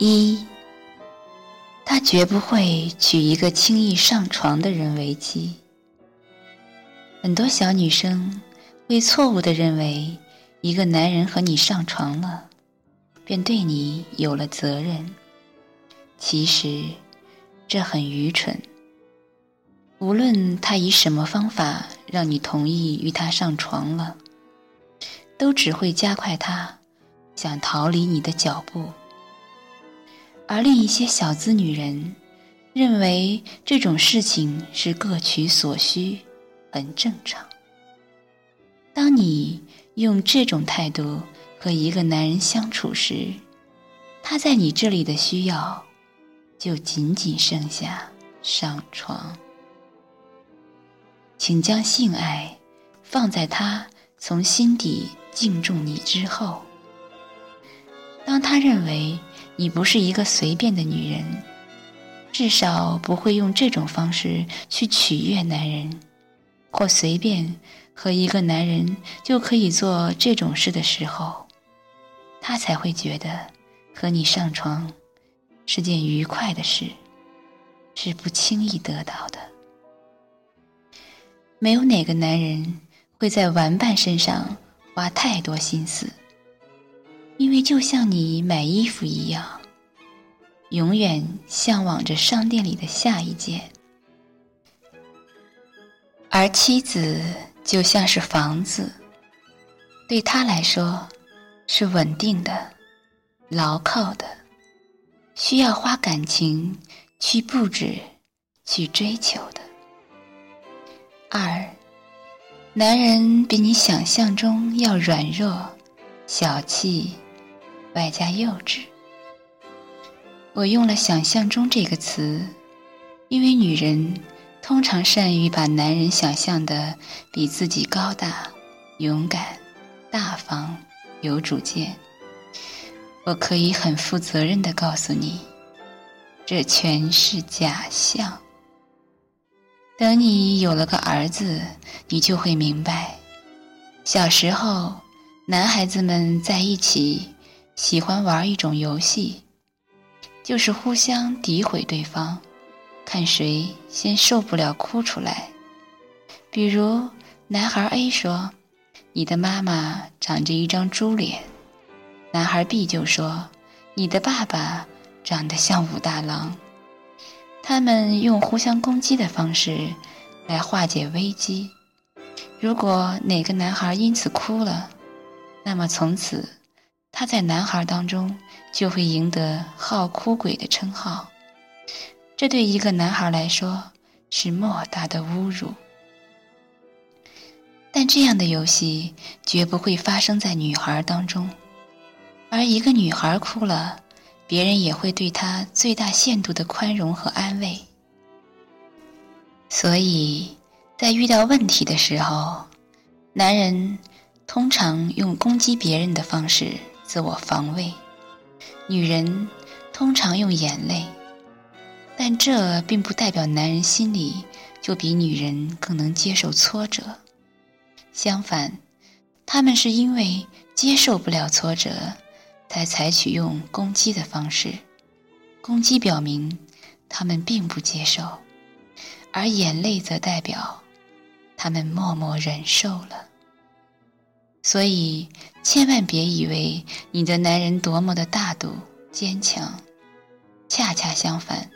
一，他绝不会娶一个轻易上床的人为妻。很多小女生会错误的认为，一个男人和你上床了，便对你有了责任。其实，这很愚蠢。无论他以什么方法让你同意与他上床了，都只会加快他想逃离你的脚步。而另一些小资女人认为这种事情是各取所需，很正常。当你用这种态度和一个男人相处时，他在你这里的需要就仅仅剩下上床。请将性爱放在他从心底敬重你之后。当他认为。你不是一个随便的女人，至少不会用这种方式去取悦男人，或随便和一个男人就可以做这种事的时候，他才会觉得和你上床是件愉快的事，是不轻易得到的。没有哪个男人会在玩伴身上花太多心思。因为就像你买衣服一样，永远向往着商店里的下一件，而妻子就像是房子，对他来说是稳定的、牢靠的，需要花感情去布置、去追求的。二，男人比你想象中要软弱、小气。外加幼稚。我用了“想象中”这个词，因为女人通常善于把男人想象的比自己高大、勇敢、大方、有主见。我可以很负责任的告诉你，这全是假象。等你有了个儿子，你就会明白，小时候男孩子们在一起。喜欢玩一种游戏，就是互相诋毁对方，看谁先受不了哭出来。比如，男孩 A 说：“你的妈妈长着一张猪脸。”男孩 B 就说：“你的爸爸长得像武大郎。”他们用互相攻击的方式来化解危机。如果哪个男孩因此哭了，那么从此。他在男孩当中就会赢得“好哭鬼”的称号，这对一个男孩来说是莫大的侮辱。但这样的游戏绝不会发生在女孩当中，而一个女孩哭了，别人也会对她最大限度的宽容和安慰。所以在遇到问题的时候，男人通常用攻击别人的方式。自我防卫，女人通常用眼泪，但这并不代表男人心里就比女人更能接受挫折。相反，他们是因为接受不了挫折，才采取用攻击的方式。攻击表明他们并不接受，而眼泪则代表他们默默忍受了。所以，千万别以为你的男人多么的大度坚强，恰恰相反，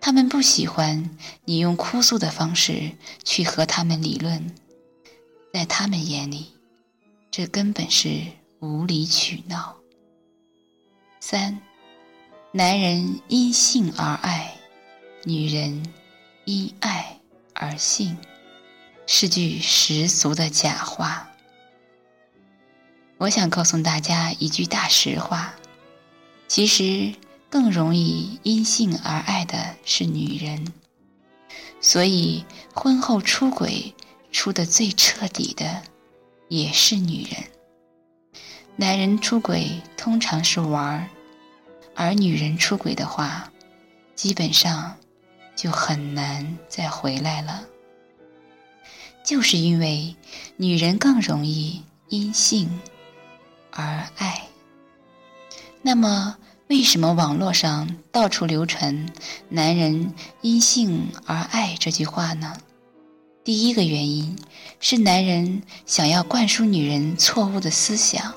他们不喜欢你用哭诉的方式去和他们理论，在他们眼里，这根本是无理取闹。三，男人因性而爱，女人因爱而性，是句十足的假话。我想告诉大家一句大实话：其实更容易因性而爱的是女人，所以婚后出轨出的最彻底的也是女人。男人出轨通常是玩儿，而女人出轨的话，基本上就很难再回来了。就是因为女人更容易因性。而爱，那么为什么网络上到处流传“男人因性而爱”这句话呢？第一个原因是男人想要灌输女人错误的思想，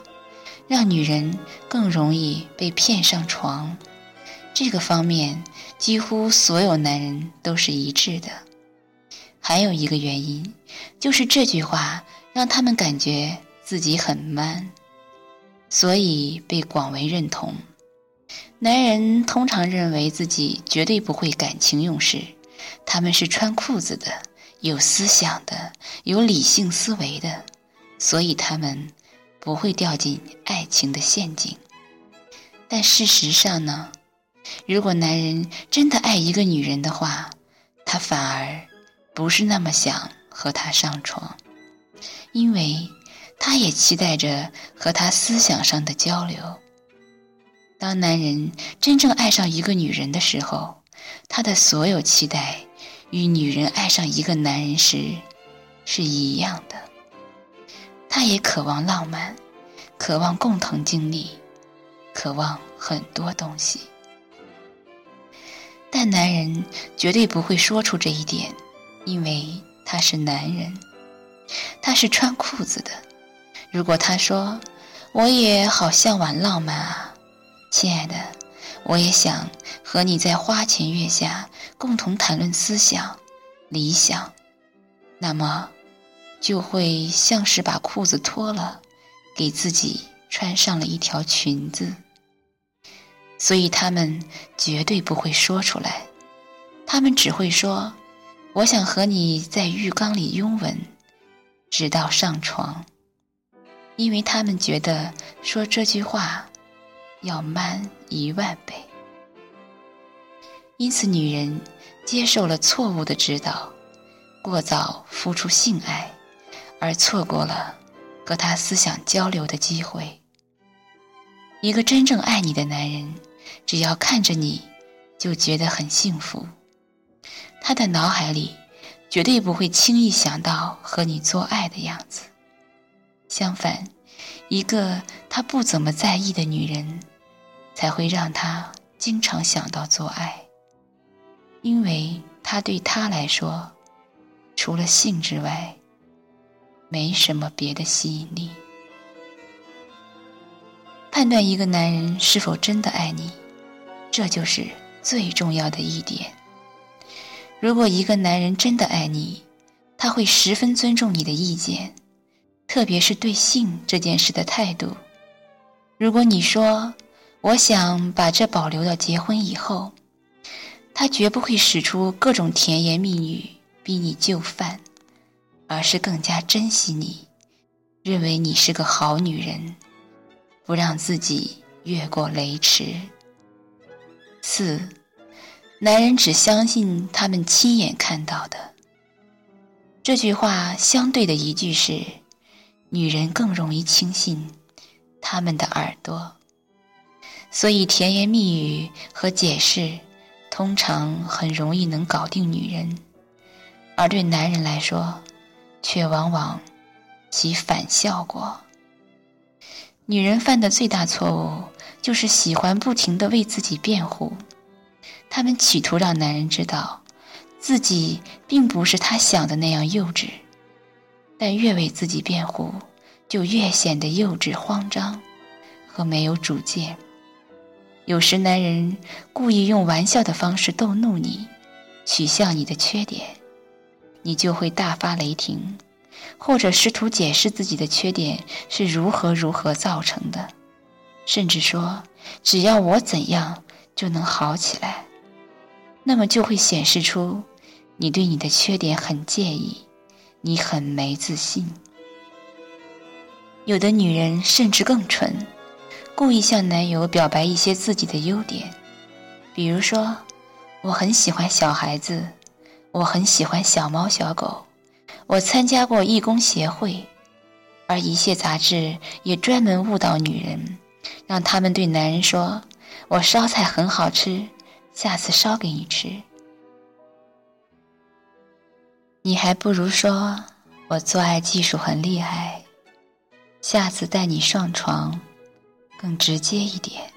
让女人更容易被骗上床。这个方面几乎所有男人都是一致的。还有一个原因，就是这句话让他们感觉自己很 man，所以被广为认同。男人通常认为自己绝对不会感情用事，他们是穿裤子的，有思想的，有理性思维的，所以他们不会掉进爱情的陷阱。但事实上呢，如果男人真的爱一个女人的话，他反而不是那么想和她上床，因为他也期待着和他思想上的交流。当男人真正爱上一个女人的时候，他的所有期待与女人爱上一个男人时是一样的。他也渴望浪漫，渴望共同经历，渴望很多东西。但男人绝对不会说出这一点，因为他是男人，他是穿裤子的。如果他说：“我也好向往浪漫啊。”亲爱的，我也想和你在花前月下共同谈论思想、理想。那么，就会像是把裤子脱了，给自己穿上了一条裙子。所以他们绝对不会说出来，他们只会说：“我想和你在浴缸里拥吻，直到上床。”因为他们觉得说这句话。要慢一万倍，因此女人接受了错误的指导，过早付出性爱，而错过了和他思想交流的机会。一个真正爱你的男人，只要看着你，就觉得很幸福，他的脑海里绝对不会轻易想到和你做爱的样子。相反，一个他不怎么在意的女人。才会让他经常想到做爱，因为他对他来说，除了性之外，没什么别的吸引力。判断一个男人是否真的爱你，这就是最重要的一点。如果一个男人真的爱你，他会十分尊重你的意见，特别是对性这件事的态度。如果你说，我想把这保留到结婚以后，他绝不会使出各种甜言蜜语逼你就范，而是更加珍惜你，认为你是个好女人，不让自己越过雷池。四，男人只相信他们亲眼看到的。这句话相对的一句是，女人更容易轻信他们的耳朵。所以，甜言蜜语和解释通常很容易能搞定女人，而对男人来说，却往往起反效果。女人犯的最大错误就是喜欢不停的为自己辩护，她们企图让男人知道自己并不是他想的那样幼稚，但越为自己辩护，就越显得幼稚、慌张和没有主见。有时，男人故意用玩笑的方式逗弄你，取笑你的缺点，你就会大发雷霆，或者试图解释自己的缺点是如何如何造成的，甚至说只要我怎样就能好起来，那么就会显示出你对你的缺点很介意，你很没自信。有的女人甚至更蠢。故意向男友表白一些自己的优点，比如说，我很喜欢小孩子，我很喜欢小猫小狗，我参加过义工协会，而一些杂志也专门误导女人，让他们对男人说：“我烧菜很好吃，下次烧给你吃。”你还不如说我做爱技术很厉害，下次带你上床。更直接一点，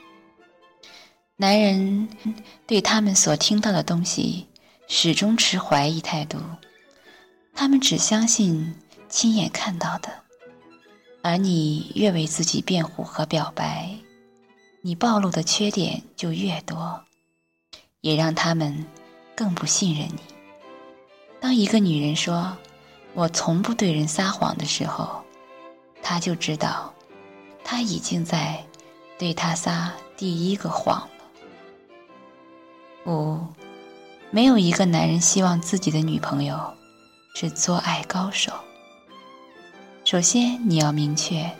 男人 对他们所听到的东西始终持怀疑态度，他们只相信亲眼看到的。而你越为自己辩护和表白，你暴露的缺点就越多，也让他们更不信任你。当一个女人说“我从不对人撒谎”的时候，他就知道，他已经在对他撒第一个谎了。五，没有一个男人希望自己的女朋友是做爱高手。首先，你要明确，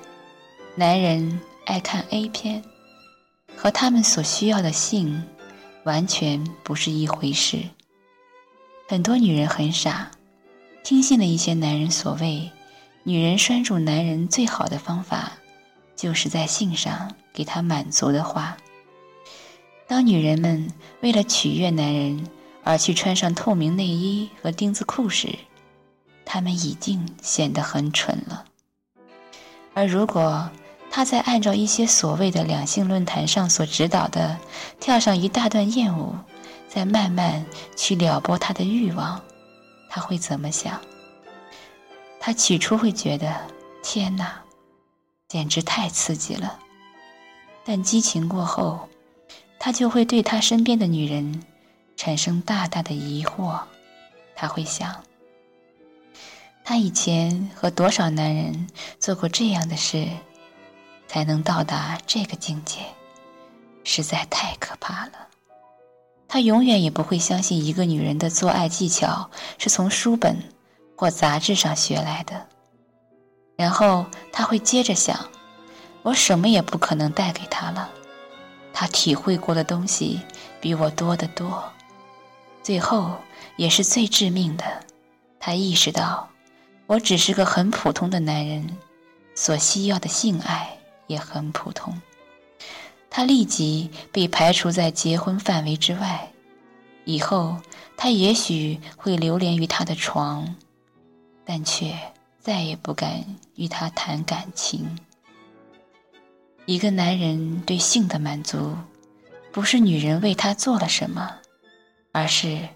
男人爱看 A 片，和他们所需要的性完全不是一回事。很多女人很傻，听信了一些男人所谓“女人拴住男人最好的方法，就是在性上给他满足”的话。当女人们为了取悦男人而去穿上透明内衣和丁字裤时，他们已经显得很蠢了。而如果他在按照一些所谓的两性论坛上所指导的跳上一大段艳舞，再慢慢去撩拨他的欲望，他会怎么想？他起初会觉得天哪，简直太刺激了。但激情过后，他就会对他身边的女人产生大大的疑惑。他会想。他以前和多少男人做过这样的事，才能到达这个境界，实在太可怕了。他永远也不会相信一个女人的做爱技巧是从书本或杂志上学来的。然后他会接着想：我什么也不可能带给他了，他体会过的东西比我多得多。最后也是最致命的，他意识到。我只是个很普通的男人，所需要的性爱也很普通。他立即被排除在结婚范围之外。以后他也许会流连于他的床，但却再也不敢与他谈感情。一个男人对性的满足，不是女人为他做了什么，而是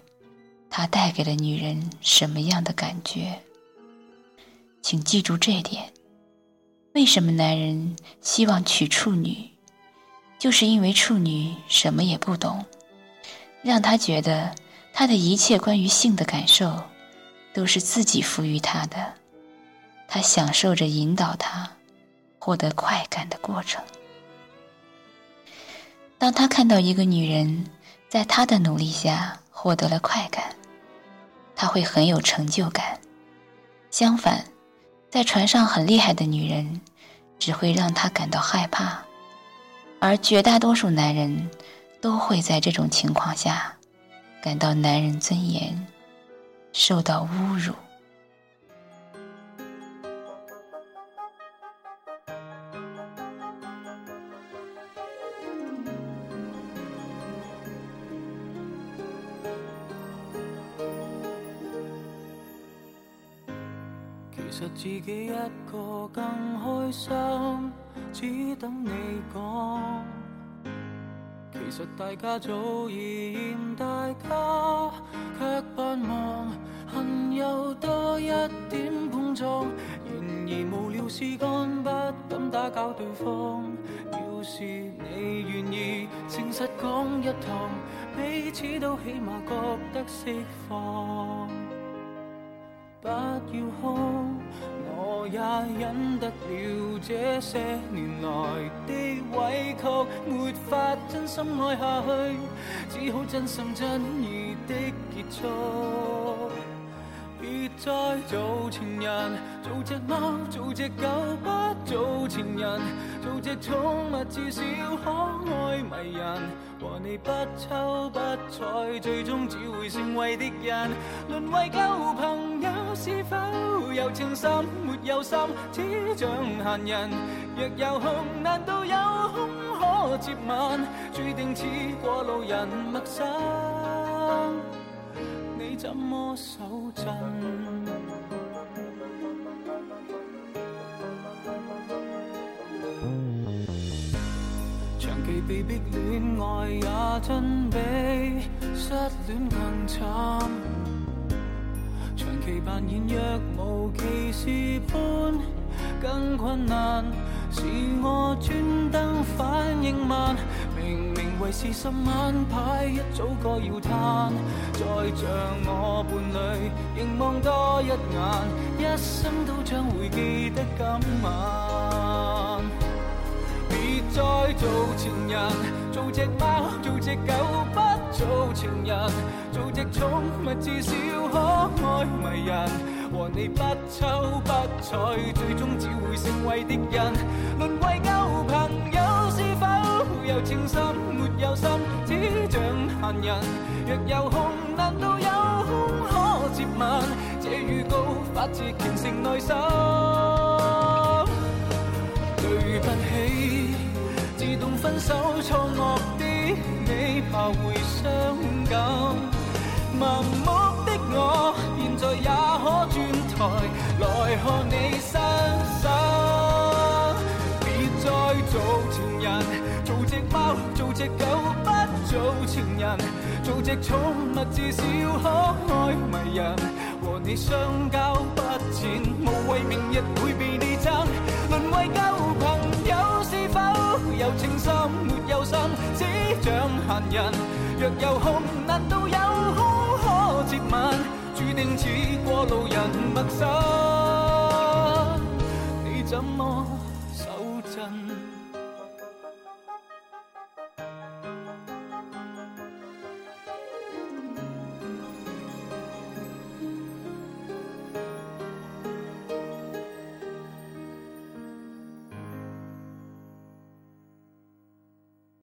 他带给了女人什么样的感觉。请记住这点。为什么男人希望娶处女，就是因为处女什么也不懂，让他觉得他的一切关于性的感受都是自己赋予他的，他享受着引导他获得快感的过程。当他看到一个女人在他的努力下获得了快感，他会很有成就感。相反。在船上很厉害的女人，只会让他感到害怕，而绝大多数男人都会在这种情况下感到男人尊严受到侮辱。其实自己一个更开心，只等你讲。其实大家早已嫌大家，却盼望恨有多一点碰撞。然而无聊事干，不敢打搅对方。要是你愿意诚实讲一趟，彼此都起码觉得释放。不要哭，我也忍得了这些年来的委屈，没法真心爱下去，只好真心真意的结束。别再做情人，做只猫，做只狗，不做情人，做只宠物，至少可爱迷人。和你不抽不睬，最终只会成为敌人，沦为旧朋友，是否有情深？没有心，只像闲人。若有空，难道有空可接吻？注定似过路人，陌生。你怎么守阵？长期被逼恋爱也真比失恋更惨。其扮演若无其事般更困难，是我专登反应慢。明明为是十晚牌，一早该要摊。再像我伴侣，凝望多一眼，一生都将会记得今晚。再做情人，做只猫，做只狗，不做情人，做只宠物，至少可爱迷人。和你不瞅不睬，最终只会成为敌人，沦为旧朋友，是否有情深没有心，只像闲人。若有空，难道有空可接吻？这预告发自虔诚内心。分手错愕的你，怕会伤感。盲目的我，现在也可转台来看你伤心。别再做情人，做只猫，做只狗，不做情人，做只宠物，至少可爱迷人。和你相交不浅，无谓明日会被你争，沦为旧，有情深没有心，只像闲人。若有空，难道有空可接吻？注定似过路人陌生，你怎么？